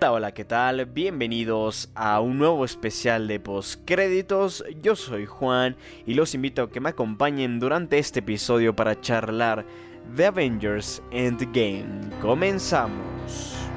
Hola, ¿qué tal? Bienvenidos a un nuevo especial de postcréditos. Yo soy Juan y los invito a que me acompañen durante este episodio para charlar de Avengers Endgame. Comenzamos.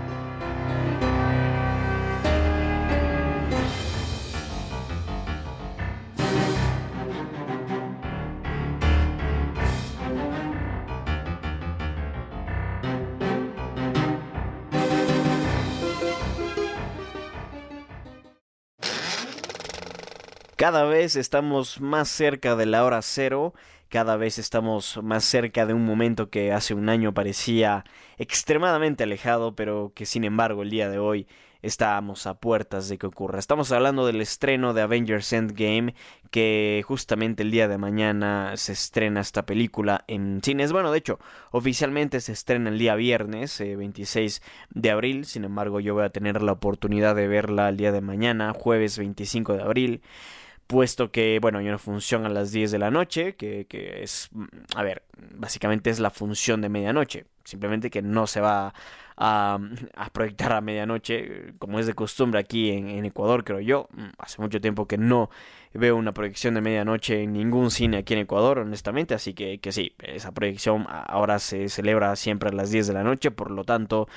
Cada vez estamos más cerca de la hora cero, cada vez estamos más cerca de un momento que hace un año parecía extremadamente alejado, pero que sin embargo el día de hoy estamos a puertas de que ocurra. Estamos hablando del estreno de Avengers Endgame, que justamente el día de mañana se estrena esta película en cines. Bueno, de hecho, oficialmente se estrena el día viernes, 26 eh, de abril. Sin embargo, yo voy a tener la oportunidad de verla el día de mañana, jueves 25 de abril puesto que, bueno, hay una función a las 10 de la noche, que, que, es, mm, a ver, básicamente es la función de medianoche, simplemente que no se va a, a proyectar a medianoche, como es de costumbre aquí en, en, Ecuador, creo yo, mm, hace mucho tiempo que no veo una proyección de medianoche en ningún cine aquí en Ecuador, honestamente, así que, que sí, esa proyección ahora se celebra siempre a las 10 de la noche, por lo tanto...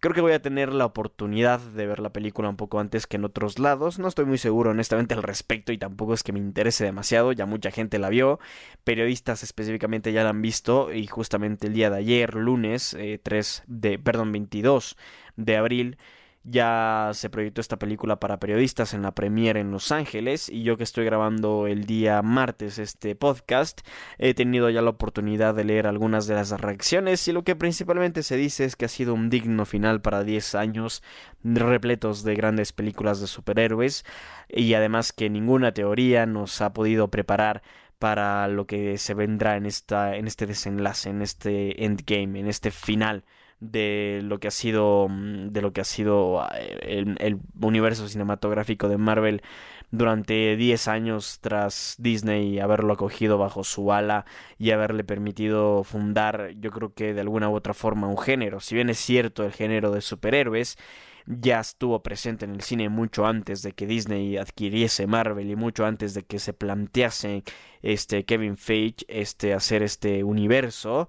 Creo que voy a tener la oportunidad de ver la película un poco antes que en otros lados. No estoy muy seguro honestamente al respecto y tampoco es que me interese demasiado. Ya mucha gente la vio. Periodistas específicamente ya la han visto. Y justamente el día de ayer, lunes 3 eh, de, perdón, 22 de abril ya se proyectó esta película para periodistas en la premiere en Los Ángeles y yo que estoy grabando el día martes este podcast he tenido ya la oportunidad de leer algunas de las reacciones y lo que principalmente se dice es que ha sido un digno final para 10 años repletos de grandes películas de superhéroes y además que ninguna teoría nos ha podido preparar para lo que se vendrá en esta en este desenlace, en este endgame, en este final de lo que ha sido mm, de lo que ha sido eh, el, el universo cinematográfico de Marvel durante 10 años tras Disney haberlo acogido bajo su ala y haberle permitido fundar yo creo que de alguna u otra forma un género. Si bien es cierto el género de superhéroes ya estuvo presente en el cine mucho antes de que Disney adquiriese Marvel y mucho antes de que se plantease este Kevin Feige este hacer este universo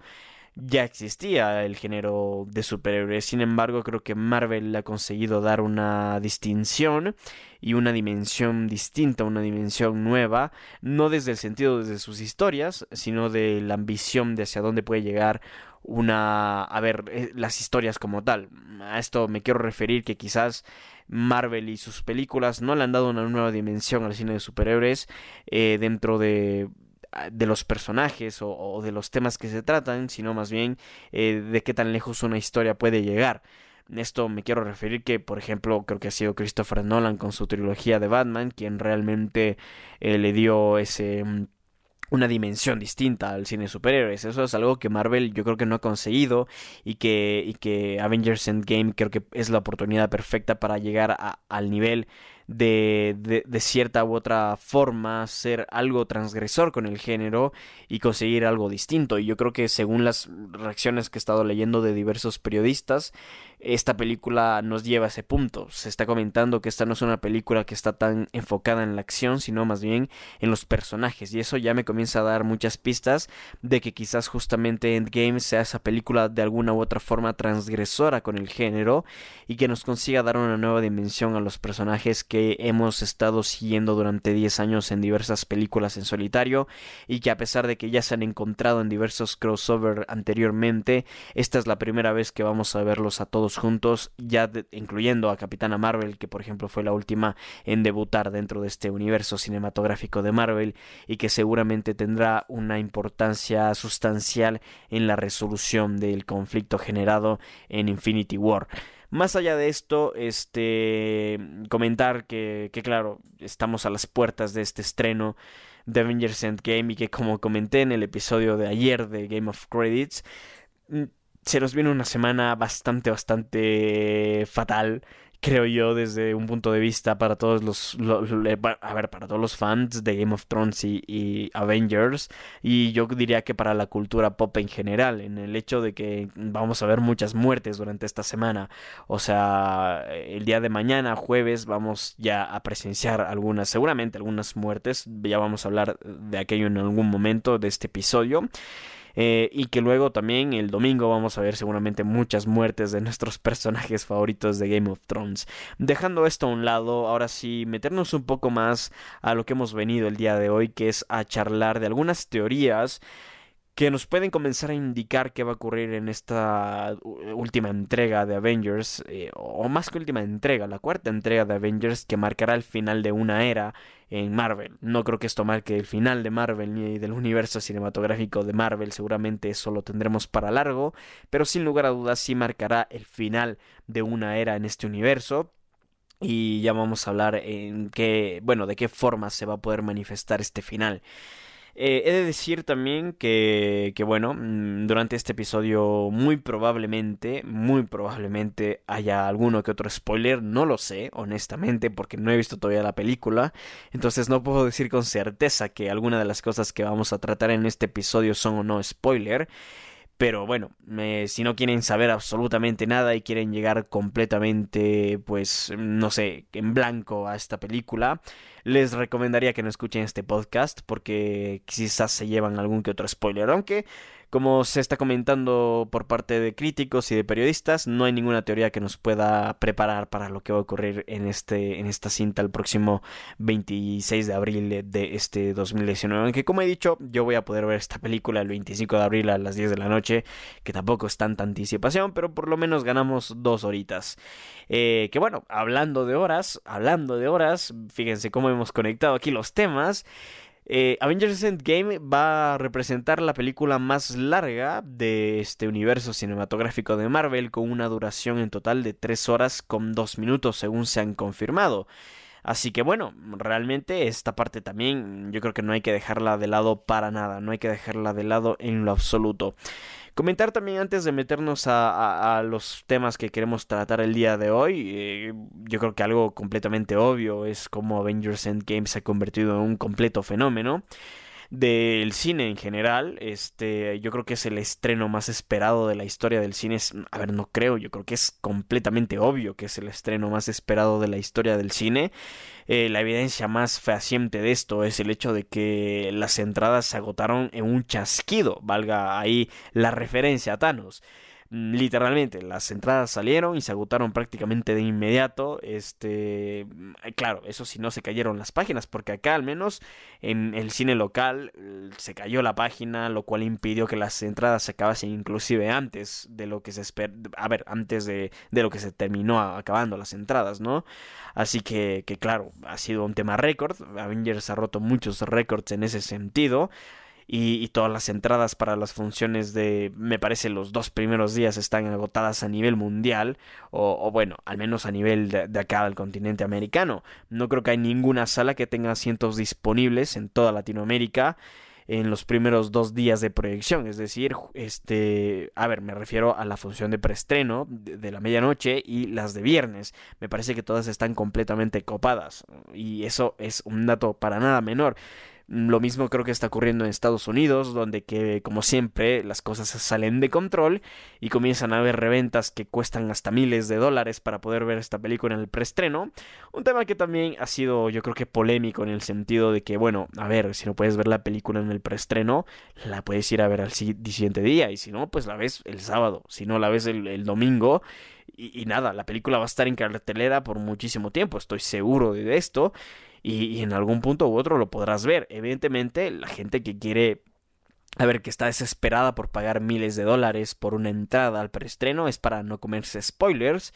ya existía el género de superhéroes. Sin embargo, creo que Marvel ha conseguido dar una distinción y una dimensión distinta, una dimensión nueva, no desde el sentido de sus historias, sino de la ambición de hacia dónde puede llegar una a ver eh, las historias como tal. A esto me quiero referir que quizás Marvel y sus películas no le han dado una nueva dimensión al cine de superhéroes eh, dentro de de los personajes o, de los temas que se tratan, sino más bien eh, de qué tan lejos una historia puede llegar. Esto me quiero referir que, por ejemplo, creo que ha sido Christopher Nolan con su trilogía de Batman, quien realmente eh, le dio ese mm, una dimensión distinta al cine de superhéroes. Eso es algo que Marvel yo creo que no ha conseguido y que, y que Avengers Endgame creo que es la oportunidad perfecta para llegar a, al nivel de, de, cierta u otra forma ser algo transgresor con el género y conseguir algo distinto. Y yo creo que según las reacciones que he estado leyendo de diversos periodistas, esta película nos lleva a ese punto. Se está comentando que esta no es una película que está tan enfocada en la acción, sino más bien en los personajes. Y eso ya me comienza a dar muchas pistas de que quizás justamente Endgame sea esa película de alguna u otra forma transgresora con el género y que nos consiga dar una nueva dimensión a los personajes que hemos estado siguiendo durante 10 años en diversas películas en solitario y que a pesar de que ya se han encontrado en diversos crossover anteriormente, esta es la primera vez que vamos a verlos a todos juntos, ya incluyendo a Capitana Marvel, que por ejemplo fue la última en debutar dentro de este universo cinematográfico de Marvel y que seguramente tendrá una importancia sustancial en la resolución del conflicto generado en Infinity War. Más allá de esto, este comentar que, que claro, estamos a las puertas de este estreno de Avengers Endgame y que como comenté en el episodio de ayer de Game of Credits, se nos viene una semana bastante, bastante fatal creo yo, desde un punto de vista para todos los, a ver, para todos los fans de Game of Thrones y, Avengers, y yo diría que para la cultura pop en general, en el hecho de que vamos a ver muchas muertes durante esta semana, o sea, el día de mañana, jueves, vamos ya a presenciar algunas, seguramente algunas muertes, ya vamos a hablar de aquello en algún momento de este episodio. Eh, y que luego también el domingo vamos a ver seguramente muchas muertes de nuestros personajes favoritos de Game of Thrones. Dejando esto a un lado, ahora sí, meternos un poco más a lo que hemos venido el día de hoy, que es a charlar de algunas teorías que nos pueden comenzar a indicar qué va a ocurrir en esta última entrega de Avengers, eh, o más que última entrega, la cuarta entrega de Avengers que marcará el final de una era en Marvel. No creo que esto marque el final de Marvel ni del universo cinematográfico de Marvel, seguramente eso lo tendremos para largo, pero sin lugar a dudas sí marcará el final de una era en este universo. Y ya vamos a hablar en qué, bueno, de qué forma se va a poder manifestar este final. Eh, he de decir también que, que, bueno, mm, durante este episodio muy probablemente, muy probablemente haya alguno que otro spoiler, no lo sé, honestamente, porque no he visto todavía la película, entonces no puedo decir con certeza que alguna de las cosas que vamos a tratar en este episodio son o no spoiler. Pero bueno, si no quieren saber absolutamente nada y quieren llegar completamente, pues, no sé, en blanco a esta película, les recomendaría que no escuchen este podcast porque quizás se llevan algún que otro spoiler. Aunque como se está comentando por parte de críticos y de periodistas, no hay ninguna teoría que nos pueda preparar para lo que va a ocurrir en, este, en esta cinta el próximo 26 de abril de este 2019. Aunque como he dicho, yo voy a poder ver esta película el 25 de abril a las 10 de la noche, que tampoco es tanta anticipación, pero por lo menos ganamos dos horitas. Eh, que bueno, hablando de horas, hablando de horas, fíjense cómo hemos conectado aquí los temas. Eh, Avengers Endgame va a representar la película más larga de este universo cinematográfico de Marvel, con una duración en total de 3 horas con 2 minutos, según se han confirmado. Así que bueno, realmente esta parte también yo creo que no hay que dejarla de lado para nada, no hay que dejarla de lado en lo absoluto. Comentar también antes de meternos a, los temas que queremos tratar el día de hoy, eh, yo creo que algo completamente obvio es cómo Avengers Endgame se ha convertido en un completo fenómeno del cine en general. Este, yo creo que es el estreno más esperado de la historia del cine. A ver, no creo, yo creo que es completamente obvio que es el estreno más esperado de la historia del cine. Eh, la evidencia más fehaciente de esto es el hecho de que las entradas se agotaron en un chasquido, valga ahí la referencia a Thanos. Mm, literalmente las entradas salieron y se agotaron prácticamente de inmediato este mm, claro eso sí no se cayeron las páginas porque acá al menos en el cine local se cayó la página lo cual impidió que las entradas se acabasen inclusive antes de lo que se espera a ver antes de, de lo que se terminó acabando las entradas no así que, que claro ha sido un tema récord Avengers ha roto muchos récords en ese sentido y, todas las entradas para las funciones de, me parece, los dos primeros días están agotadas a nivel mundial, o, bueno, al menos a nivel de, acá del continente americano. No creo que hay ninguna sala que tenga asientos disponibles en toda Latinoamérica en los primeros dos días de proyección, es decir, este, a ver, me refiero a la función de preestreno de, de, la medianoche y las de viernes. Me parece que todas están completamente copadas y eso es un dato para nada menor. Lo mismo creo que está ocurriendo en Estados Unidos, donde que como siempre las cosas salen de control y comienzan a haber reventas que cuestan hasta miles de dólares para poder ver esta película en el preestreno. Un tema que también ha sido yo creo que polémico en el sentido de que bueno, a ver, si no puedes ver la película en el preestreno, la puedes ir a ver al siguiente día y si no, pues la ves el sábado, si no la ves el, domingo. Y, y, nada, la película va a estar en cartelera por muchísimo tiempo, estoy seguro de esto y, en algún punto u otro lo podrás ver. Evidentemente, la gente que quiere a ver, que está desesperada por pagar miles de dólares por una entrada al preestreno es para no comerse spoilers.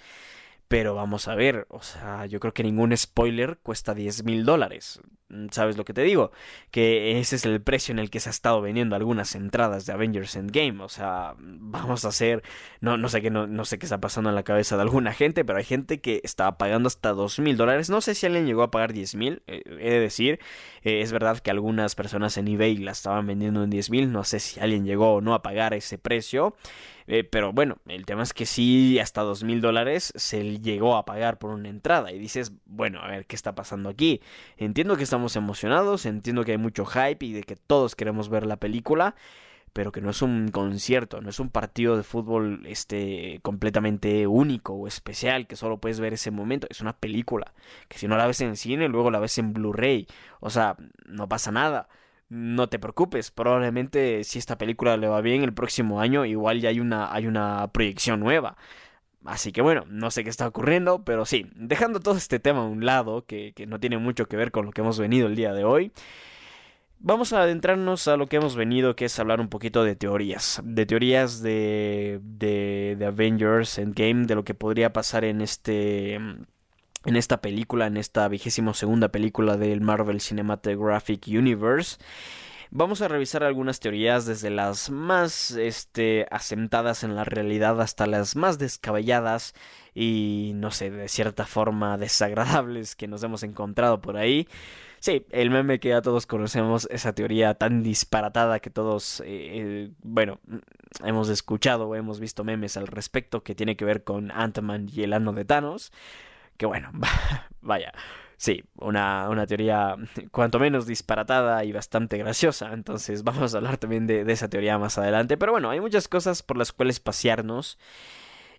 Pero vamos a ver, o sea, yo creo que ningún spoiler cuesta 10 mil dólares. Mm, ¿Sabes lo que te digo? Que ese es el precio en el que se ha estado vendiendo algunas entradas de Avengers Endgame. O sea, vamos a hacer. No, no sé qué, no, no sé qué está pasando en la cabeza de alguna gente, pero hay gente que estaba pagando hasta dos mil dólares. No sé si alguien llegó a pagar diez mil. Eh, he de decir. Eh, es verdad que algunas personas en eBay la estaban vendiendo en diez mil. No sé si alguien llegó o no a pagar ese precio. Eh, pero bueno, el tema es que sí, hasta dos mil dólares se llegó a pagar por una entrada. Y dices, bueno, a ver qué está pasando aquí. Entiendo que estamos emocionados, entiendo que hay mucho hype y de que todos queremos ver la película pero que no es un concierto, no es un partido de fútbol este completamente único o especial que solo puedes ver ese momento, es una película, que si no la ves en cine, luego la ves en Blu-ray, o sea, no pasa nada. No te preocupes, probablemente si esta película le va bien el próximo año, igual ya hay una, hay una proyección nueva. Así que bueno, no sé qué está ocurriendo, pero sí, dejando todo este tema a un lado, que, que no tiene mucho que ver con lo que hemos venido el día de hoy, Vamos a adentrarnos a lo que hemos venido, que es hablar un poquito de teorías. De teorías de, de, de Avengers Endgame, de lo que podría pasar en este en esta película, en esta vigésimo segunda película del Marvel Cinematographic Universe. Vamos a revisar algunas teorías desde las más este, asentadas en la realidad hasta las más descabelladas y no sé, de cierta forma desagradables que nos hemos encontrado por ahí. Sí, el meme que ya todos conocemos, esa teoría tan disparatada que todos, eh, eh, bueno, hemos escuchado o hemos visto memes al respecto que tiene que ver con Ant-Man y el ano de Thanos. Que bueno, vaya. Sí, una, una, teoría cuanto menos disparatada y bastante graciosa. Entonces vamos a hablar también de, de, esa teoría más adelante. Pero bueno, hay muchas cosas por las cuales pasearnos.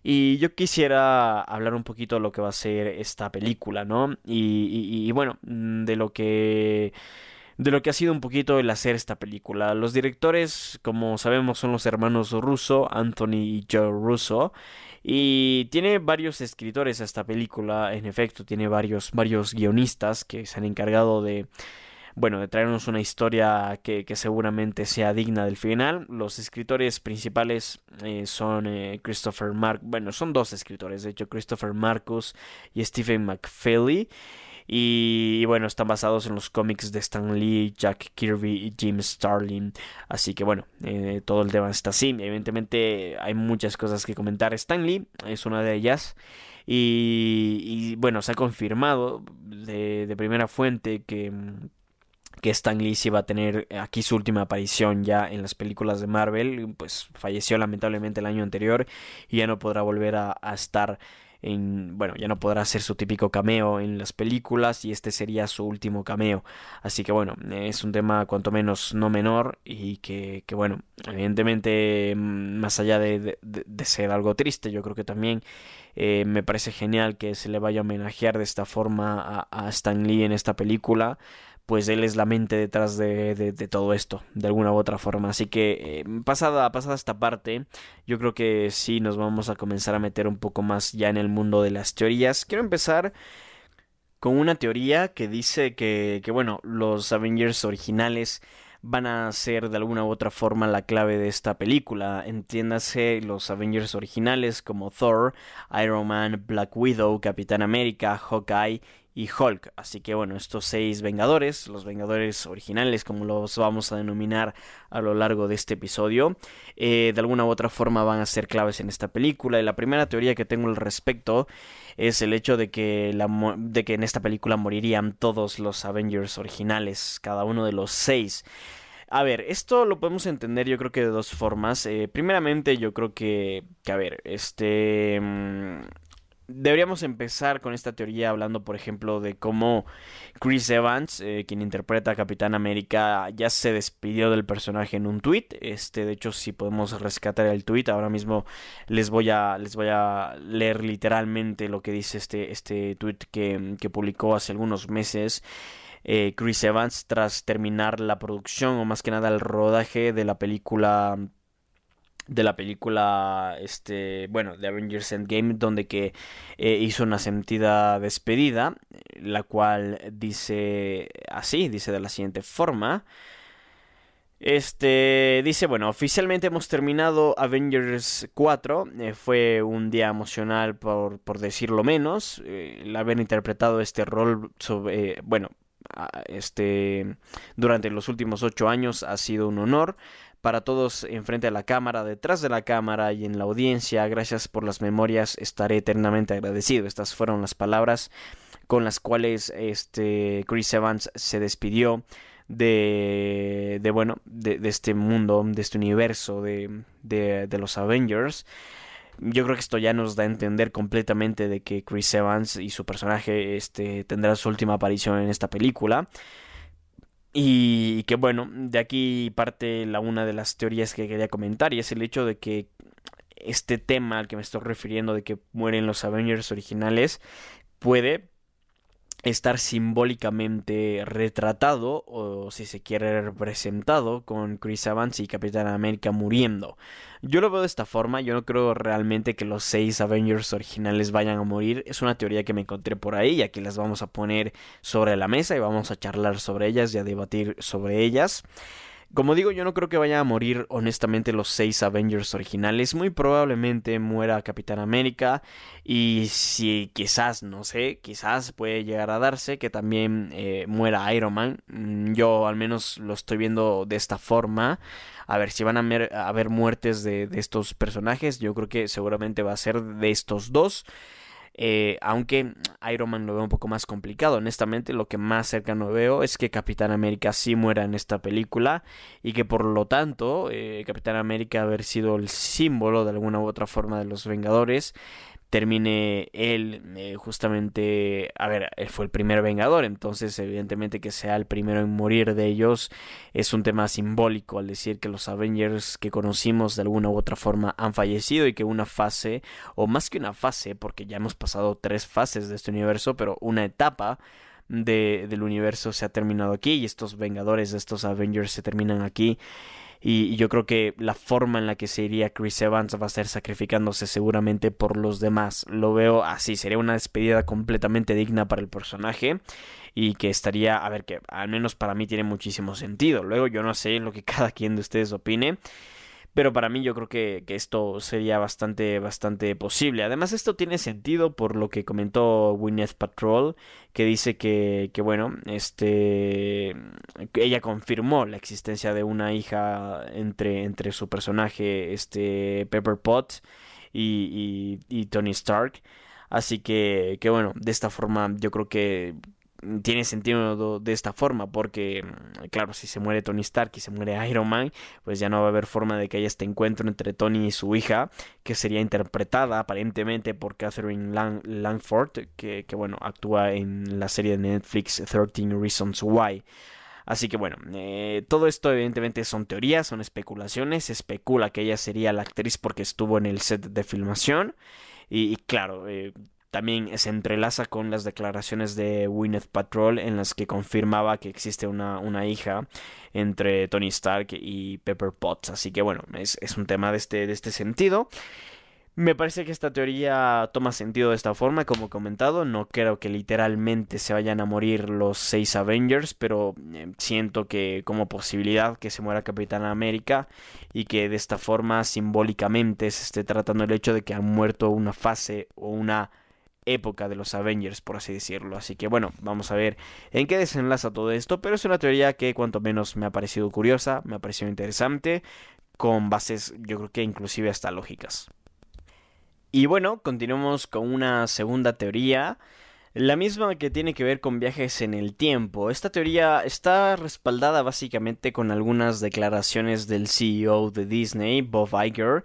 Y yo quisiera hablar un poquito de lo que va a ser esta película, ¿no? Y, y, bueno, mm, de lo que de lo que ha sido un poquito el hacer esta película. Los directores, como sabemos, son los hermanos Russo, Anthony y Joe Russo. Y tiene varios escritores esta película, en efecto, tiene varios, varios guionistas que se han encargado de, bueno, de traernos una historia que, seguramente sea digna del final. Los escritores principales eh, son eh, Christopher Mark, bueno, son dos escritores, de hecho, Christopher Marcus y Stephen McFeely. Y, bueno, están basados en los cómics de Stan Lee, Jack Kirby y Jim Starlin. Así que bueno, eh, todo el tema está así. Evidentemente hay muchas cosas que comentar. Stan Lee es una de ellas. Y, bueno, se ha confirmado de primera fuente que que Stan Lee iba a tener aquí su última aparición ya en las películas de Marvel, pues falleció lamentablemente el año anterior y ya no podrá volver a, estar en, bueno, ya no podrá hacer su típico cameo en las películas y este sería su último cameo. Así que bueno, es un tema cuanto menos no menor y que, que bueno, evidentemente mm, más allá de, de, ser algo triste, yo creo que también eh, me parece genial que se le vaya a homenajear de esta forma a, a Stan Lee en esta película pues él es la mente detrás de, de, todo esto, de alguna u otra forma. Así que eh, pasada, pasada esta parte, yo creo que sí nos vamos a comenzar a meter un poco más ya en el mundo de las teorías. Quiero empezar con una teoría que dice que, que bueno, los Avengers originales van a ser de alguna u otra forma la clave de esta película. Entiéndase los Avengers originales como Thor, Iron Man, Black Widow, Capitán América, Hawkeye y Hulk. Así que bueno, estos seis Vengadores, los Vengadores originales, como los vamos a denominar a lo largo de este episodio, eh, de alguna u otra forma van a ser claves en esta película. Y la primera teoría que tengo al respecto es el hecho de que, de que en esta película morirían todos los Avengers originales, cada uno de los seis. A ver, esto lo podemos entender yo creo que de dos formas. Eh, primeramente yo creo que, que, a ver, este... Deberíamos empezar con esta teoría hablando, por ejemplo, de cómo Chris Evans, eh, quien interpreta a Capitán América, ya se despidió del personaje en un tweet. Este, de hecho, si podemos rescatar el tweet, ahora mismo les voy a, les voy a leer literalmente lo que dice este, este tweet que, que publicó hace algunos meses. Eh, Chris Evans tras terminar la producción o más que nada el rodaje de la película de la película, este, bueno, de Avengers Endgame, donde que eh, hizo una sentida despedida, la cual dice así, dice de la siguiente forma. Este dice, bueno, oficialmente hemos terminado Avengers 4. Eh, fue un día emocional por, por decirlo menos. Eh, el haber interpretado este rol sobre, bueno, este, durante los últimos ocho años ha sido un honor para todos enfrente de la cámara, detrás de la cámara y en la audiencia. Gracias por las memorias, estaré eternamente agradecido. Estas fueron las palabras con las cuales este Chris Evans se despidió de, de bueno, de, este mundo, de este universo de, de, de los Avengers yo creo que esto ya nos da a entender completamente de que Chris Evans y su personaje este, tendrá su última aparición en esta película. Y que bueno, de aquí parte la una de las teorías que quería comentar y es el hecho de que este tema al que me estoy refiriendo de que mueren los Avengers originales puede estar simbólicamente retratado o si se quiere representado con Chris Evans y Capitán América muriendo. Yo lo veo de esta forma, yo no creo realmente que los seis Avengers originales vayan a morir, es una teoría que me encontré por ahí y aquí las vamos a poner sobre la mesa y vamos a charlar sobre ellas y a debatir sobre ellas. Como digo, yo no creo que vayan a morir honestamente los seis Avengers originales. Muy probablemente muera Capitán América. Y si quizás, no sé, quizás puede llegar a darse que también eh, muera Iron Man. Mm, yo al menos lo estoy viendo de esta forma. A ver si van a haber muertes de estos personajes. Yo creo que seguramente va a ser de estos dos. Eh, aunque Iron Man lo veo un poco más complicado. Honestamente, lo que más cercano veo es que Capitán América sí muera en esta película y que por lo tanto eh, Capitán América haber sido el símbolo de alguna u otra forma de los Vengadores termine él eh, justamente, a ver, él fue el primer Vengador, entonces evidentemente que sea el primero en morir de ellos es un tema simbólico al decir que los Avengers que conocimos de alguna u otra forma han fallecido y que una fase, o más que una fase, porque ya hemos pasado tres fases de este universo, pero una etapa de, del universo se ha terminado aquí y estos Vengadores, estos Avengers se terminan aquí y, yo creo que la forma en la que se iría Chris Evans va a ser sacrificándose seguramente por los demás. Lo veo así, sería una despedida completamente digna para el personaje y que estaría, a ver, que al menos para mí tiene muchísimo sentido. Luego yo no sé lo que cada quien de ustedes opine. Pero para mí yo creo que, esto sería bastante, bastante posible. Además esto tiene sentido por lo que comentó Gwyneth Patrol, que dice que, que bueno, este, ella confirmó la existencia de una hija entre, entre su personaje, este, Pepper Pot y, y, y Tony Stark. Así que, que bueno, de esta forma yo creo que tiene sentido de esta forma porque mm, claro si se muere Tony Stark y se muere Iron Man pues ya no va a haber forma de que haya este encuentro entre Tony y su hija que sería interpretada aparentemente por Catherine Langford que, que, bueno actúa en la serie de Netflix 13 Reasons Why Así que bueno, eh, todo esto evidentemente son teorías, son especulaciones. Se especula que ella sería la actriz porque estuvo en el set de filmación. Y, claro, eh, también se entrelaza con las declaraciones de Gwyneth Patrol en las que confirmaba que existe una, una hija entre Tony Stark y Pepper Potts. Así que bueno, es, es un tema de este, de este sentido. Me parece que esta teoría toma sentido de esta forma, como he comentado. No creo que literalmente se vayan a morir los seis Avengers, pero eh, siento que como posibilidad que se muera Capitán América y que de esta forma simbólicamente se esté tratando el hecho de que han muerto una fase o una época de los Avengers, por así decirlo. Así que bueno, vamos a ver en qué desenlaza todo esto, pero es una teoría que cuanto menos me ha parecido curiosa, me ha parecido interesante, con bases yo creo que inclusive hasta lógicas. Y bueno, continuamos con una segunda teoría la misma que tiene que ver con viajes en el tiempo. Esta teoría está respaldada básicamente con algunas declaraciones del CEO de Disney, Bob Iger,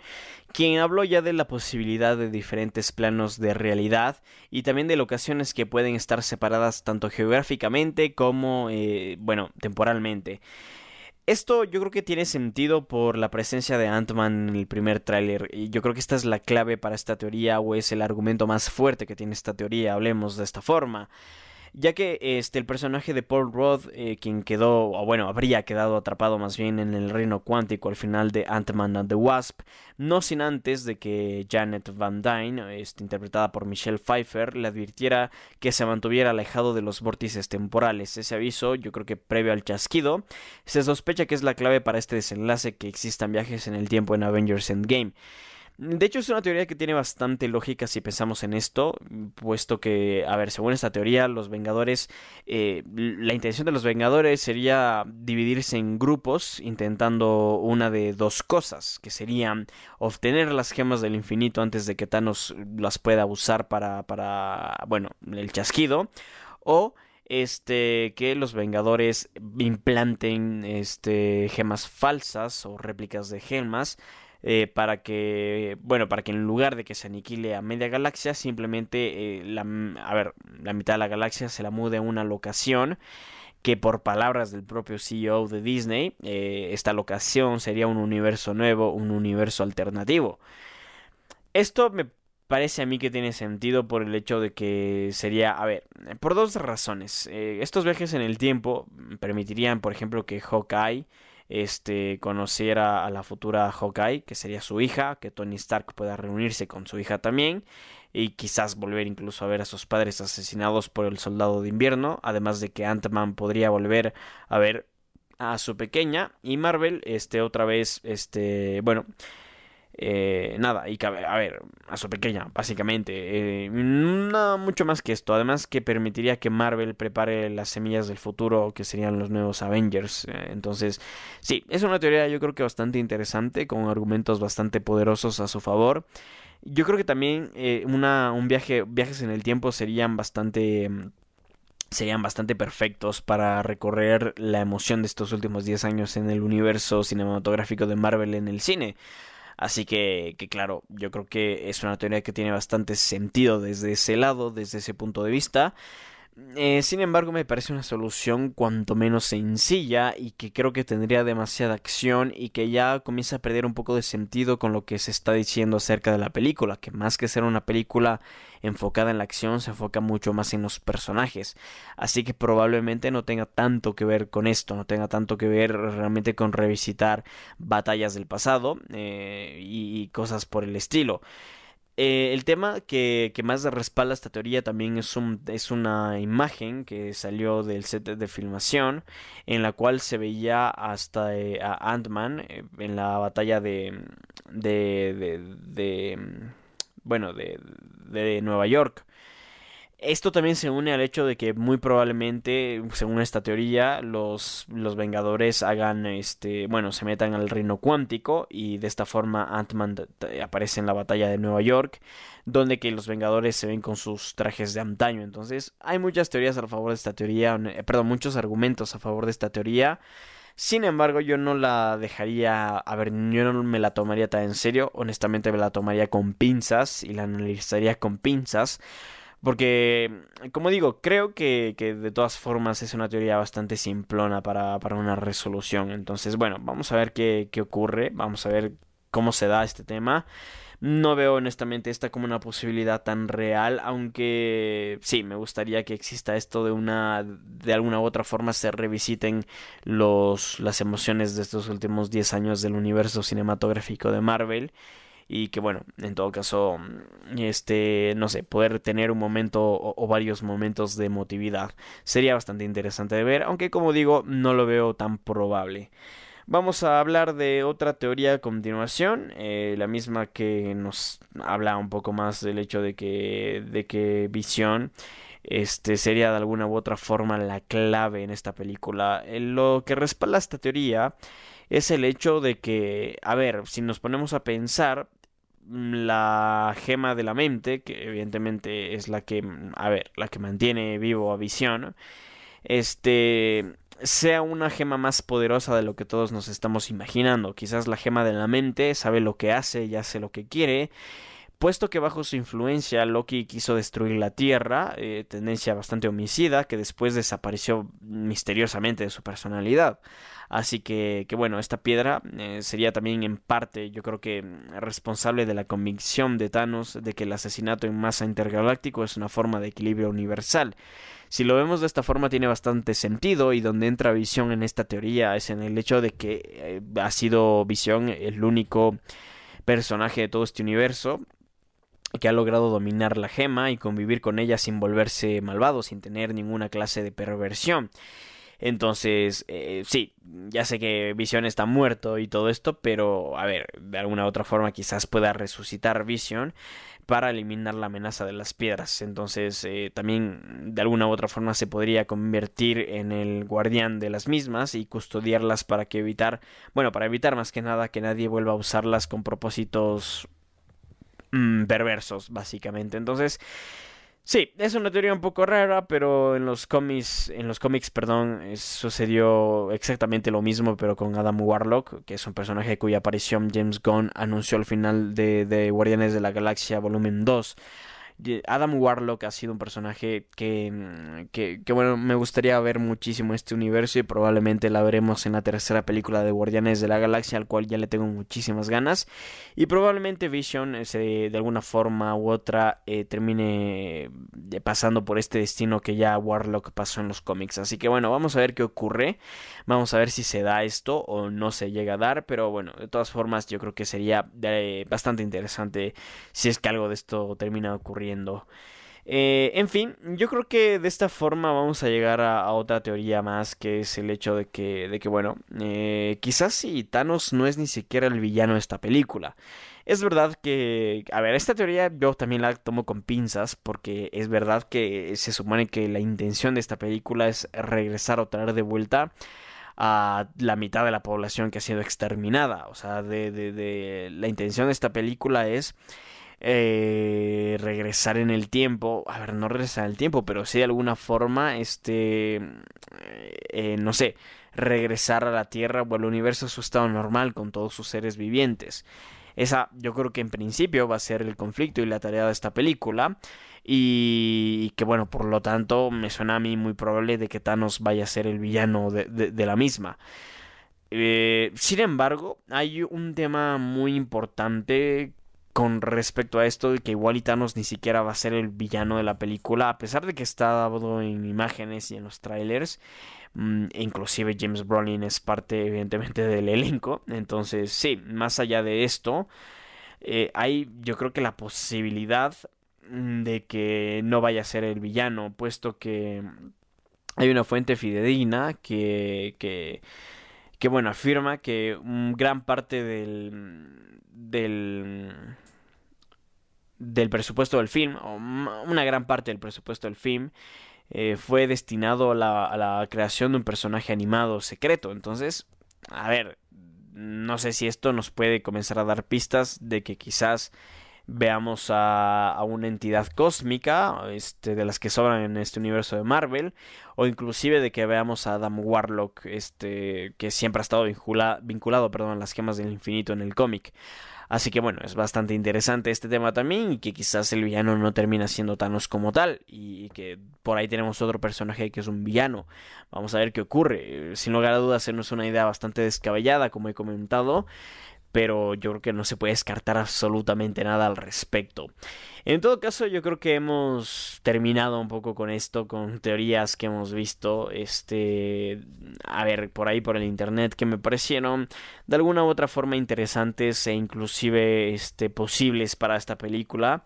quien habló ya de la posibilidad de diferentes planos de realidad y también de locaciones que pueden estar separadas tanto geográficamente como, eh, bueno, temporalmente. Esto yo creo que tiene sentido por la presencia de Ant-Man en el primer tráiler y yo creo que esta es la clave para esta teoría o es el argumento más fuerte que tiene esta teoría, hablemos de esta forma ya que este el personaje de Paul Rudd, eh, quien quedó, o bueno, habría quedado atrapado más bien en el reino cuántico al final de Ant-Man and the Wasp, no sin antes de que Janet Van Dyne, este, interpretada por Michelle Pfeiffer, le advirtiera que se mantuviera alejado de los vórtices temporales. Ese aviso, yo creo que previo al chasquido, se sospecha que es la clave para este desenlace que existan viajes en el tiempo en Avengers Endgame. De hecho, es una teoría que tiene bastante lógica si pensamos en esto, puesto que, a ver, según esta teoría, los Vengadores, eh, la intención de los Vengadores sería dividirse en grupos intentando una de dos cosas, que serían obtener las gemas del infinito antes de que Thanos las pueda usar para, para bueno, el chasquido, o este que los Vengadores implanten este gemas falsas o réplicas de gemas eh, para que bueno para que en lugar de que se aniquile a media galaxia simplemente eh, la, a ver la mitad de la galaxia se la mude a una locación que por palabras del propio CEO de Disney eh, esta locación sería un universo nuevo un universo alternativo esto me parece a mí que tiene sentido por el hecho de que sería, a ver, por dos razones. Estos viajes en el tiempo permitirían, por ejemplo, que Hawkeye este, conociera a la futura Hawkeye, que sería su hija, que Tony Stark pueda reunirse con su hija también, y quizás volver incluso a ver a sus padres asesinados por el soldado de invierno, además de que Ant-Man podría volver a ver a su pequeña, y Marvel, este, otra vez, este, bueno, eh, nada, y a ver, a su pequeña, básicamente. Eh, no mucho más que esto. Además que permitiría que Marvel prepare las semillas del futuro, que serían los nuevos Avengers. Eh, entonces, sí, es una teoría yo creo que bastante interesante, con argumentos bastante poderosos a su favor. Yo creo que también una, un viaje, viajes en el tiempo serían bastante serían bastante perfectos para recorrer la emoción de estos últimos 10 años en el universo cinematográfico de Marvel en el cine. Así que, que claro, yo creo que es una teoría que tiene bastante sentido desde ese lado, desde ese punto de vista. Eh, sin embargo, me parece una solución cuanto menos sencilla y que creo que tendría demasiada acción y que ya comienza a perder un poco de sentido con lo que se está diciendo acerca de la película, que más que ser una película enfocada en la acción, se enfoca mucho más en los personajes. Así que probablemente no tenga tanto que ver con esto, no tenga tanto que ver realmente con revisitar batallas del pasado eh, y cosas por el estilo. Eh, el tema que, más respalda esta teoría también es, un, es una imagen que salió del set de filmación en la cual se veía hasta eh, a Ant-Man eh, en la batalla de, de, de, de bueno, de, de Nueva York. Esto también se une al hecho de que muy probablemente, según esta teoría, los, los Vengadores hagan, este, bueno, se metan al reino cuántico y de esta forma Ant-Man aparece en la batalla de Nueva York, donde que los Vengadores se ven con sus trajes de antaño. Entonces, hay muchas teorías a favor de esta teoría, eh, perdón, muchos argumentos a favor de esta teoría. Sin embargo, yo no la dejaría, a ver, yo no me la tomaría tan en serio, honestamente me la tomaría con pinzas y la analizaría con pinzas porque, como digo, creo que, que, de todas formas es una teoría bastante simplona para, para una resolución. Entonces, bueno, vamos a ver qué, qué ocurre, vamos a ver cómo se da este tema. No veo honestamente esta como una posibilidad tan real, aunque sí, me gustaría que exista esto de una de alguna u otra forma se revisiten los las emociones de estos últimos 10 años del universo cinematográfico de Marvel y que bueno, en todo caso, este, no sé, poder tener un momento o, varios momentos de emotividad sería bastante interesante de ver, aunque como digo, no lo veo tan probable. Vamos a hablar de otra teoría a continuación, eh, la misma que nos habla un poco más del hecho de que, de que Visión este sería de alguna u otra forma la clave en esta película. Eh, lo que respalda esta teoría es el hecho de que, a ver, si nos ponemos a pensar, Mm, la gema de la mente, que evidentemente es la que, a ver, la que mantiene vivo a Visión, este sea una gema más poderosa de lo que todos nos estamos imaginando. Quizás la gema de la mente sabe lo que hace y hace lo que quiere. Puesto que bajo su influencia Loki quiso destruir la Tierra, eh, tendencia bastante homicida, que después desapareció misteriosamente de su personalidad. Así que, que bueno, esta piedra eh, sería también en parte, yo creo que mm, responsable de la convicción de Thanos de que el asesinato en masa intergaláctico es una forma de equilibrio universal. Si lo vemos de esta forma tiene bastante sentido y donde entra Visión en esta teoría es en el hecho de que eh, ha sido Visión el único personaje de todo este universo que ha logrado dominar la gema y convivir con ella sin volverse malvado, sin tener ninguna clase de perversión. Entonces, eh, sí, ya sé que Vision está muerto y todo esto, pero a ver, de alguna otra forma quizás pueda resucitar Vision para eliminar la amenaza de las piedras. Entonces, eh, también de alguna u otra forma se podría convertir en el guardián de las mismas y custodiarlas para que evitar, bueno, para evitar más que nada que nadie vuelva a usarlas con propósitos mm, perversos, básicamente. Entonces, Sí, es una teoría un poco rara, pero en los cómics, en los cómics, perdón, sucedió exactamente lo mismo, pero con Adam Warlock, que es un personaje cuya aparición James Gunn anunció al final de, de Guardianes de la Galaxia Volumen 2. Adam Warlock ha sido un personaje mm, que, que, bueno, me gustaría ver muchísimo este universo y probablemente la veremos en la tercera película de Guardianes de la Galaxia, al cual ya le tengo muchísimas ganas. Y probablemente Vision de alguna forma u otra eh, termine eh, pasando por este destino que ya Warlock pasó en los cómics. Así que bueno, vamos a ver qué ocurre. Vamos a ver si se da esto o no se llega a dar. Pero bueno, de todas formas yo creo que sería eh, bastante interesante si es que algo de esto termina ocurriendo eh, en fin, yo creo que de esta forma vamos a llegar a, otra teoría más, que es el hecho de que, de que bueno, eh, quizás si Thanos no es ni siquiera el villano de esta película. Es verdad que, a ver, esta teoría yo también la tomo con pinzas, porque es verdad que se supone que la intención de esta película es regresar o traer de vuelta a la mitad de la población que ha sido exterminada. O sea, de, la intención de esta película es eh, regresar en el tiempo, a ver, no regresar en el tiempo, pero sí de alguna forma, este, eh, no sé, regresar a la Tierra o al universo a su estado normal con todos sus seres vivientes. Esa yo creo que en principio va a ser el conflicto y la tarea de esta película. Y, que bueno, por lo tanto me suena a mí muy probable de que Thanos vaya a ser el villano de, de, la misma. Eh, sin embargo, hay un tema muy importante con respecto a esto de que igual Thanos ni siquiera va a ser el villano de la película, a pesar de que está dado en imágenes y en los trailers. Mm, inclusive James Brolin es parte evidentemente del elenco. Entonces, sí, más allá de esto, eh, hay yo creo que la posibilidad mm, de que no vaya a ser el villano, puesto que hay una fuente fidedigna que, que, que bueno, afirma que gran parte del, del presupuesto del film, o una gran parte del presupuesto del film, eh, fue destinado a la, a la, creación de un personaje animado secreto. Entonces, a ver, no sé si esto nos puede comenzar a dar pistas de que quizás veamos a, una entidad cósmica, este, de las que sobran en este universo de Marvel, o inclusive de que veamos a Adam Warlock, este, que siempre ha estado vinculado perdón, a las gemas del infinito en el cómic. Así que bueno, es bastante interesante este tema también y que quizás el villano no termina siendo Thanos como tal y que por ahí tenemos otro personaje que es un villano. Vamos a ver qué ocurre. Sin lugar a dudas, es una idea bastante descabellada, como he comentado pero yo creo que no se puede descartar absolutamente nada al respecto. En todo caso, yo creo que hemos terminado un poco con esto, con teorías que hemos visto, este, a ver, por ahí por el internet, que me parecieron de alguna u otra forma interesantes e inclusive, este, posibles para esta película.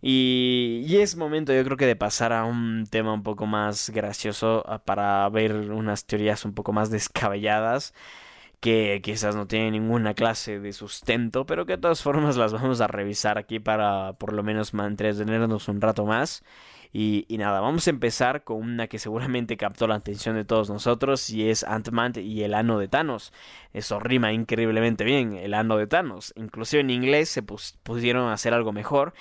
Y, y, es momento yo creo que de pasar a un tema un poco más gracioso para ver unas teorías un poco más descabelladas que quizás no tienen ninguna clase de sustento, pero que de todas formas las vamos a revisar aquí para por lo menos mantenernos un rato más. Y, nada, vamos a empezar con una que seguramente captó la atención de todos nosotros y es Ant-Man y el ano de Thanos. Eso rima increíblemente bien, el ano de Thanos. Inclusive en inglés se pusieron a hacer algo mejor.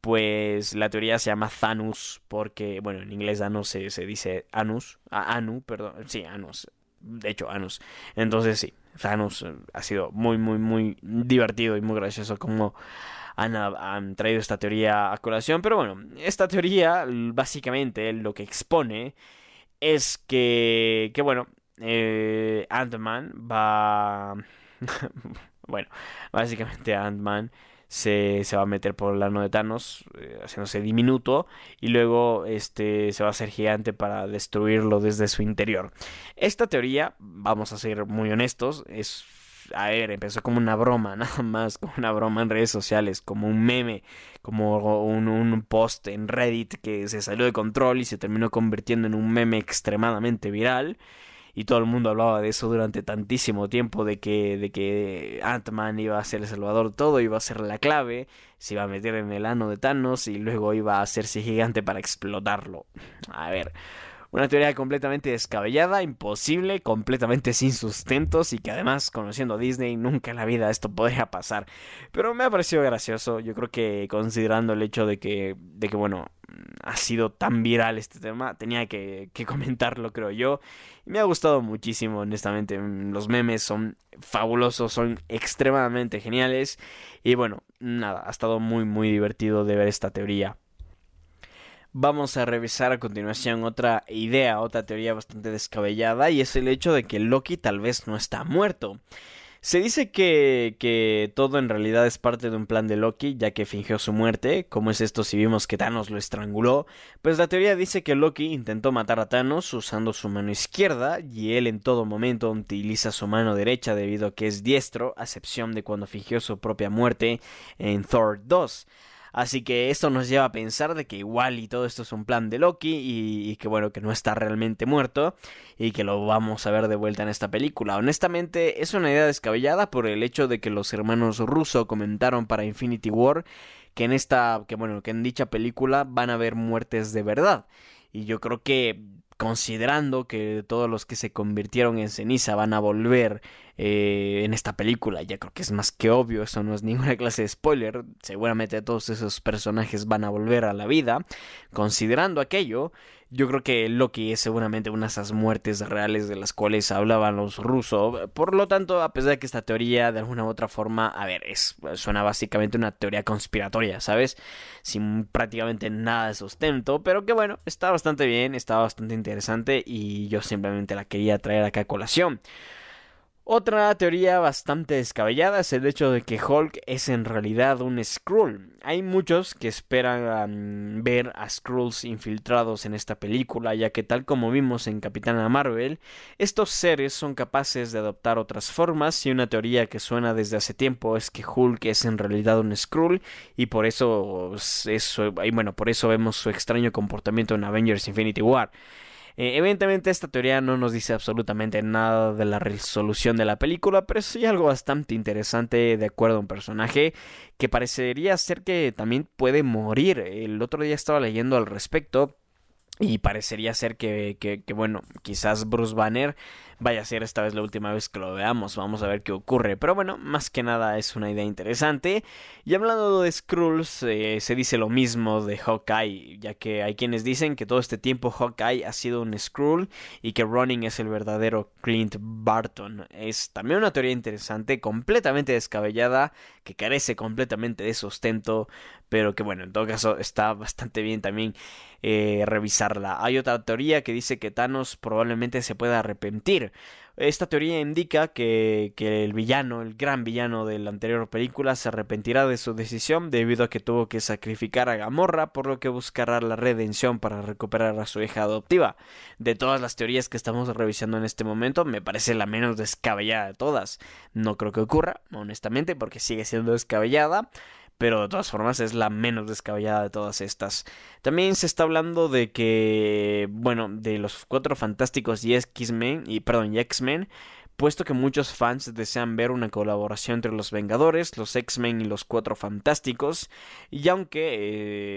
Pues la teoría se llama Thanos porque, bueno, en inglés Thanos se, se dice anus, anu, perdón, sí, anus, de hecho, Anus. Entonces sí, Thanos eh, ha sido muy, muy, muy divertido y muy gracioso como han, traído esta teoría a colación. Pero bueno, esta teoría básicamente lo que expone es que, que bueno, eh, Ant-Man va... bueno, básicamente Ant-Man se, va a meter por el ano de Thanos, eh, haciéndose diminuto, y luego este, se va a hacer gigante para destruirlo desde su interior. Esta teoría, vamos a ser muy honestos, es a ver, empezó como una broma, nada más, como una broma en redes sociales, como un meme, como un, post en Reddit que se salió de control y se terminó convirtiendo en un meme extremadamente viral y todo el mundo hablaba de eso durante tantísimo tiempo de que de que Ant-Man iba a ser el salvador todo, iba a ser la clave, se iba a meter en el ano de Thanos y luego iba a hacerse gigante para explotarlo. A ver, Una teoría completamente descabellada, imposible, completamente sin sustentos y que además, conociendo a Disney, nunca en la vida esto podría pasar. Pero me ha parecido gracioso, yo creo que considerando el hecho de que, de que bueno, ha sido tan viral este tema, tenía que, que comentarlo, creo yo. Y me ha gustado muchísimo, honestamente. Los memes son fabulosos, son extremadamente geniales. Y bueno, nada, ha estado muy, muy divertido de ver esta teoría vamos a revisar a continuación otra idea, otra teoría bastante descabellada, y es el hecho de que Loki tal vez no está muerto. Se dice que, que todo en realidad es parte de un plan de Loki, ya que fingió su muerte. ¿Cómo es esto si vimos que Thanos lo estranguló? Pues la teoría dice que Loki intentó matar a Thanos usando su mano izquierda, y él en todo momento utiliza su mano derecha debido a que es diestro, a excepción de cuando fingió su propia muerte en Thor 2. Así que esto nos lleva a pensar de que igual y todo esto es un plan de Loki y, que bueno, que no está realmente muerto y que lo vamos a ver de vuelta en esta película. Honestamente es una idea descabellada por el hecho de que los hermanos Russo comentaron para Infinity War que en esta, que bueno, que en dicha película van a haber muertes de verdad. Y yo creo que considerando que todos los que se convirtieron en ceniza van a volver eh, en esta película, ya creo que es más que obvio, eso no es ninguna clase de spoiler, seguramente todos esos personajes van a volver a la vida, considerando aquello, yo creo que Loki es seguramente una de esas muertes reales de las cuales hablaban los rusos. Por lo tanto, a pesar de que esta teoría de alguna u otra forma, a ver, suena básicamente una teoría conspiratoria, ¿sabes? Sin prácticamente nada de sustento, pero que bueno, está bastante bien, está bastante interesante y yo simplemente la quería traer acá a colación. Otra teoría bastante descabellada es el hecho de que Hulk es en realidad un Skrull. Hay muchos que esperan ver a Skrulls infiltrados en esta película, ya que tal como vimos en Capitana Marvel, estos seres son capaces de adoptar otras formas y una teoría que suena desde hace tiempo es que Hulk es en realidad un Skrull y por eso, bueno, por eso vemos su extraño comportamiento en Avengers Infinity War. Eh, evidentemente esta teoría no nos dice absolutamente nada de la resolución de la película, pero sí algo bastante interesante de acuerdo a un personaje que parecería ser que también puede morir. El otro día estaba leyendo al respecto y parecería ser que, que, que bueno, quizás Bruce Banner vaya a ser esta vez la última vez que lo veamos. Vamos a ver qué ocurre. Pero bueno, más que nada es una idea interesante. Y hablando de Skrulls, eh, se dice lo mismo de Hawkeye, ya que hay quienes dicen que todo este tiempo Hawkeye ha sido un Skrull y que Ronin es el verdadero Clint Barton. Es también una teoría interesante, completamente descabellada, que carece completamente de sustento, pero que bueno, en todo caso está bastante bien también eh, revisarla. Hay otra teoría que dice que Thanos probablemente se pueda arrepentir esta teoría indica que, que, el villano, el gran villano de la anterior película, se arrepentirá de su decisión debido a que tuvo que sacrificar a Gamorra, por lo que buscará la redención para recuperar a su hija adoptiva. De todas las teorías que estamos revisando en este momento, me parece la menos descabellada de todas. No creo que ocurra, honestamente, porque sigue siendo descabellada pero de todas formas es la menos descabellada de todas estas. También se está hablando de que, bueno, de los cuatro fantásticos y X-Men, y perdón, X-Men, puesto que muchos fans desean ver una colaboración entre los Vengadores, los X-Men y los Cuatro Fantásticos, y aunque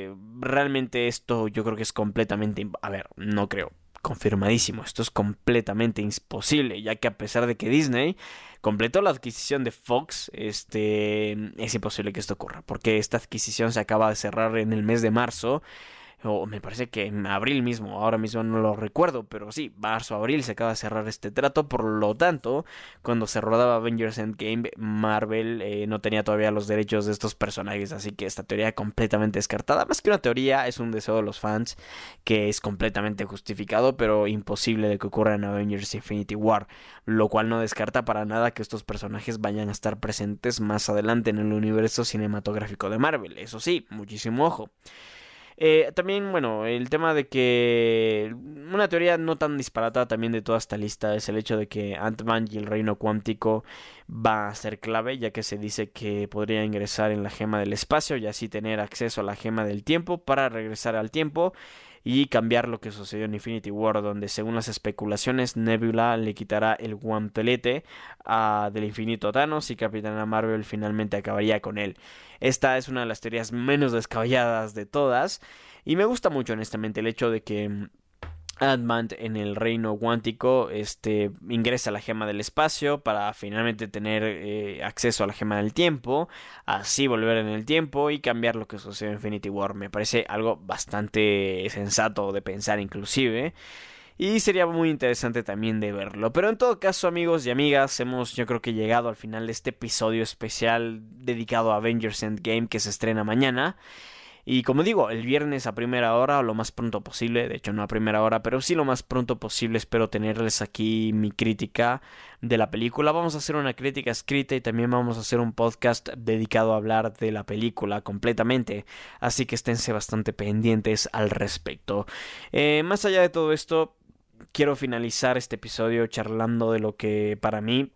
eh, realmente esto yo creo que es completamente... A ver, no creo, confirmadísimo. Esto es completamente imposible, ya que a pesar de que Disney completó la adquisición de Fox, este es imposible que esto ocurra, porque esta adquisición se acaba de cerrar en el mes de marzo o me parece que en abril mismo, ahora mismo no lo recuerdo, pero sí, marzo, abril se acaba de cerrar este trato, por lo tanto, cuando se rodaba Avengers Endgame, Marvel eh, no tenía todavía los derechos de estos personajes, así que esta teoría completamente descartada, más que una teoría, es un deseo de los fans que es completamente justificado, pero imposible de que ocurra en Avengers Infinity War, lo cual no descarta para nada que estos personajes vayan a estar presentes más adelante en el universo cinematográfico de Marvel, eso sí, muchísimo ojo. Eh, también, bueno, el tema de que una teoría no tan disparatada también de toda esta lista es el hecho de que Ant-Man y el reino cuántico va a ser clave, ya que se dice que podría ingresar en la gema del espacio y así tener acceso a la gema del tiempo para regresar al tiempo y cambiar lo que sucedió en Infinity War, donde según las especulaciones Nebula le quitará el guantelete a, del infinito Thanos y Capitana Marvel finalmente acabaría con él. Esta es una de las teorías menos descabelladas de todas y me gusta mucho honestamente el hecho de que ant en el reino cuántico este, ingresa la gema del espacio para finalmente tener eh, acceso a la gema del tiempo, así volver en el tiempo y cambiar lo que sucedió en Infinity War. Me parece algo bastante sensato de pensar inclusive. Y sería muy interesante también de verlo. Pero en todo caso, amigos y amigas, hemos yo creo que llegado al final de este episodio especial dedicado a Avengers Endgame que se estrena mañana. Y como digo, el viernes a primera hora o lo más pronto posible, de hecho no a primera hora, pero sí lo más pronto posible espero tenerles aquí mi crítica de la película. Vamos a hacer una crítica escrita y también vamos a hacer un podcast dedicado a hablar de la película completamente, así que esténse bastante pendientes al respecto. Eh, más allá de todo esto, quiero finalizar este episodio charlando de lo que para mí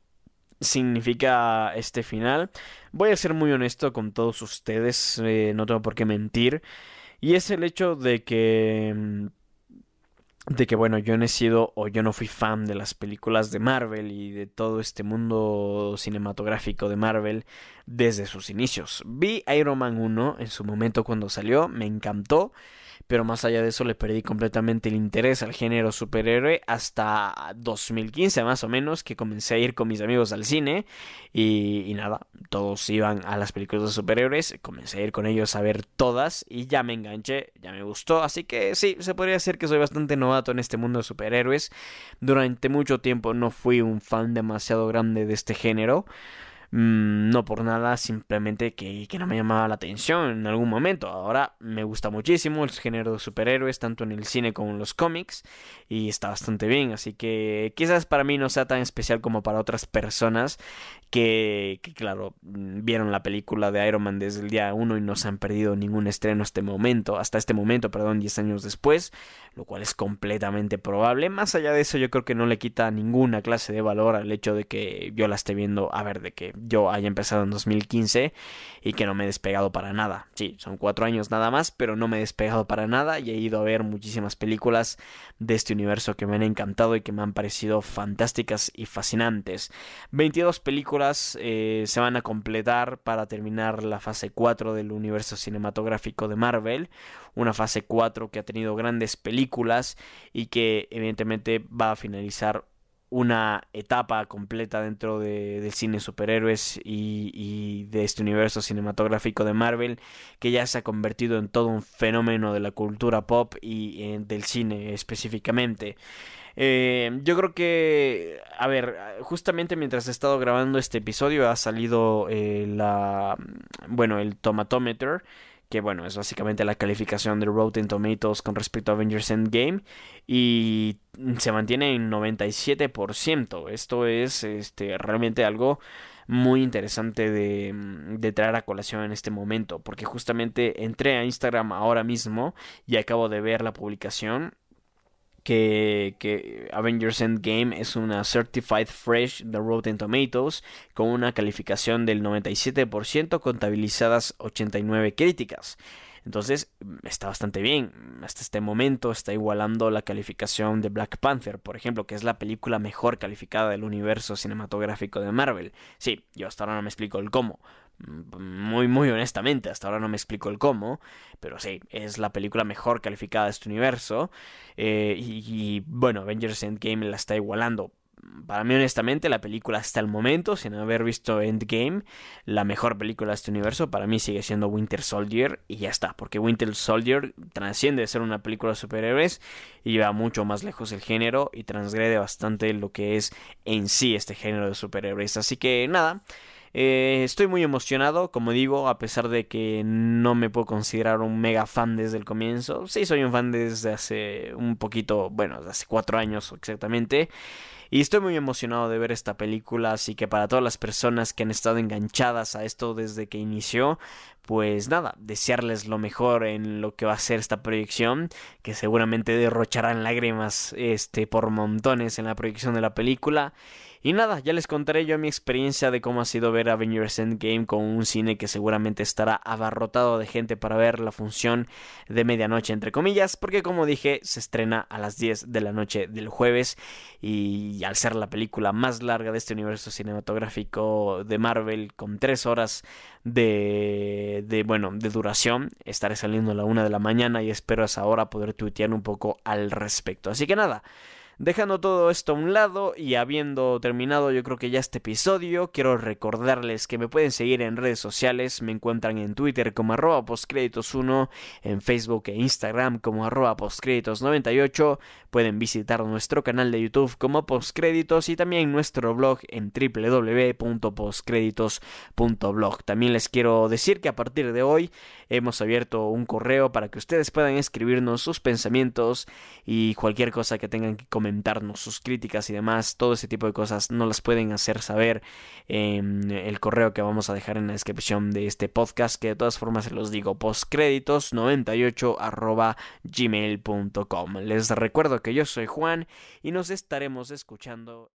significa este final. Voy a ser muy honesto con todos ustedes, eh, no tengo por qué mentir. Y es el hecho de que... Mm, de que bueno, yo no he sido o yo no fui fan de las películas de Marvel y de todo este mundo cinematográfico de Marvel desde sus inicios. Vi Iron Man 1 en su momento cuando salió, me encantó pero más allá de eso le perdí completamente el interés al género superhéroe hasta 2015 más o menos que comencé a ir con mis amigos al cine y, nada, todos iban a las películas de superhéroes, comencé a ir con ellos a ver todas y ya me enganché, ya me gustó, así que sí, se podría decir que soy bastante novato en este mundo de superhéroes. Durante mucho tiempo no fui un fan demasiado grande de este género. Mm, no por nada, simplemente que, que, no me llamaba la atención en algún momento. Ahora me gusta muchísimo el género de superhéroes, tanto en el cine como en los cómics, y está bastante bien. Así que quizás para mí no sea tan especial como para otras personas que, que claro, mm, vieron la película de Iron Man desde el día 1 y no se han perdido ningún estreno este momento, hasta este momento, perdón, 10 años después, lo cual es completamente probable. Más allá de eso, yo creo que no le quita ninguna clase de valor al hecho de que yo la esté viendo, a ver, de que yo haya empezado en 2015 y que no me he despegado para nada. Sí, son cuatro años nada más, pero no me he despegado para nada y he ido a ver muchísimas películas de este universo que me han encantado y que me han parecido fantásticas y fascinantes. 22 películas eh, se van a completar para terminar la fase 4 del universo cinematográfico de Marvel. Una fase 4 que ha tenido grandes películas y que evidentemente va a finalizar una etapa completa dentro de, del cine superhéroes y, y, de este universo cinematográfico de Marvel que ya se ha convertido en todo un fenómeno de la cultura pop y del cine específicamente. Eh, yo creo que, a ver, justamente mientras he estado grabando este episodio ha salido eh, la, bueno, el Tomatometer que bueno, es básicamente la calificación de Rotten Tomatoes con respecto a Avengers Endgame y se mantiene en 97%. Esto es este, realmente algo muy interesante de, de, traer a colación en este momento, porque justamente entré a Instagram ahora mismo y acabo de ver la publicación que, Avengers Endgame es una Certified Fresh de Rotten Tomatoes con una calificación del 97% contabilizadas 89 críticas. Entonces está bastante bien. Hasta este momento está igualando la calificación de Black Panther, por ejemplo, que es la película mejor calificada del universo cinematográfico de Marvel. Sí, yo hasta ahora no me explico el cómo, muy, muy honestamente, hasta ahora no me explico el cómo, pero sí, es la película mejor calificada de este universo. Eh, y, bueno, Avengers Endgame la está igualando para mí honestamente la película hasta el momento, sin haber visto Endgame, la mejor película de este universo para mí sigue siendo Winter Soldier y ya está, porque Winter Soldier transciende de ser una película de superhéroes y lleva mucho más lejos el género y transgrede bastante lo que es en sí este género de superhéroes. Así que nada, eh, estoy muy emocionado, como digo, a pesar de que no me puedo considerar un mega fan desde el comienzo. Sí, soy un fan desde hace un poquito, bueno, desde hace cuatro años exactamente. Y estoy muy emocionado de ver esta película, así que para todas las personas que han estado enganchadas a esto desde que inició, pues nada, desearles lo mejor en lo que va a ser esta proyección, que seguramente derrocharán lágrimas este por montones en la proyección de la película. Y nada, ya les contaré yo mi experiencia de cómo ha sido ver Avengers Endgame con un cine que seguramente estará abarrotado de gente para ver la función de medianoche, entre comillas, porque como dije, se estrena a las 10 de la noche del jueves y al ser la película más larga de este universo cinematográfico de Marvel, con 3 horas de de, bueno, de duración. Estaré saliendo a la una de la mañana y espero a esa hora poder tuitear un poco al respecto. Así que nada. Dejando todo esto a un lado y habiendo terminado yo creo que ya este episodio, quiero recordarles que me pueden seguir en redes sociales, me encuentran en Twitter como arroba postcréditos1, en Facebook e Instagram como arroba postcréditos98, pueden visitar nuestro canal de YouTube como postcréditos y también nuestro blog en www.postcréditos.blog. También les quiero decir que a partir de hoy hemos abierto un correo para que ustedes puedan escribirnos sus pensamientos y cualquier cosa que tengan que comentarnos, sus críticas y demás, todo ese tipo de cosas no las pueden hacer saber en el correo que vamos a dejar en la descripción de este podcast, que de todas formas se los digo, postcréditos98 arroba gmail.com. Les recuerdo que yo soy Juan y nos estaremos escuchando.